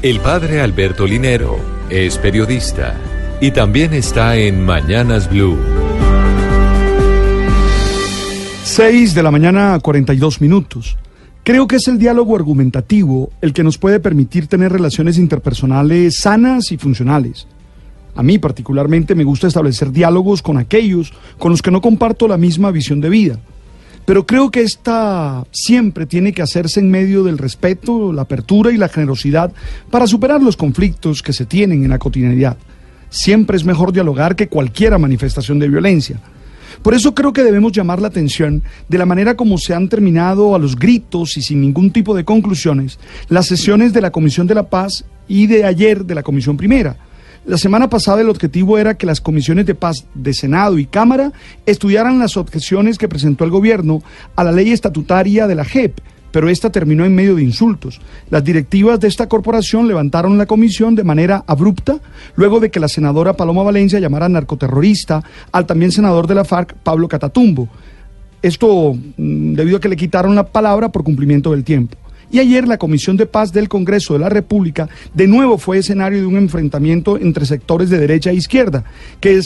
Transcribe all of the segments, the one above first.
El padre Alberto Linero es periodista y también está en Mañanas Blue. 6 de la mañana, 42 minutos. Creo que es el diálogo argumentativo el que nos puede permitir tener relaciones interpersonales sanas y funcionales. A mí particularmente me gusta establecer diálogos con aquellos con los que no comparto la misma visión de vida. Pero creo que esta siempre tiene que hacerse en medio del respeto, la apertura y la generosidad para superar los conflictos que se tienen en la cotidianidad. Siempre es mejor dialogar que cualquier manifestación de violencia. Por eso creo que debemos llamar la atención de la manera como se han terminado a los gritos y sin ningún tipo de conclusiones las sesiones de la Comisión de la Paz y de ayer de la Comisión Primera. La semana pasada el objetivo era que las comisiones de paz de Senado y Cámara estudiaran las objeciones que presentó el gobierno a la ley estatutaria de la JEP pero esta terminó en medio de insultos. Las directivas de esta corporación levantaron la comisión de manera abrupta, luego de que la senadora Paloma Valencia llamara narcoterrorista al también senador de la FARC, Pablo Catatumbo. Esto mm, debido a que le quitaron la palabra por cumplimiento del tiempo. Y ayer la Comisión de Paz del Congreso de la República de nuevo fue escenario de un enfrentamiento entre sectores de derecha e izquierda, que,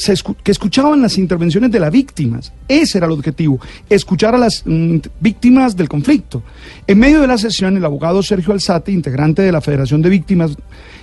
escuchaban las intervenciones de las víctimas. Ese era el objetivo, escuchar a las mm, víctimas del conflicto. En medio de la sesión, el abogado Sergio Alzate, integrante de la Federación de Víctimas,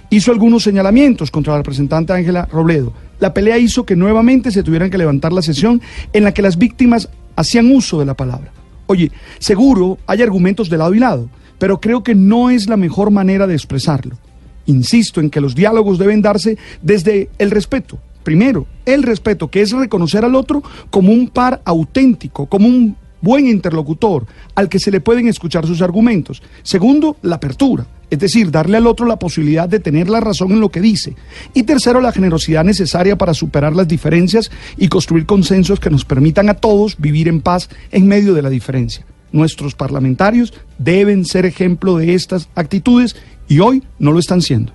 hizo algunos señalamientos contra la representante Ángela Robledo. La pelea hizo que nuevamente se tuvieran que levantar la sesión en la que las víctimas hacían uso de la palabra. Oye, seguro hay argumentos de lado y lado pero creo que no es la mejor manera de expresarlo. Insisto en que los diálogos deben darse desde el respeto. Primero, el respeto, que es reconocer al otro como un par auténtico, como un buen interlocutor al que se le pueden escuchar sus argumentos. Segundo, la apertura, es decir, darle al otro la posibilidad de tener la razón en lo que dice. Y tercero, la generosidad necesaria para superar las diferencias y construir consensos que nos permitan a todos vivir en paz en medio de la diferencia. Nuestros parlamentarios deben ser ejemplo de estas actitudes y hoy no lo están siendo.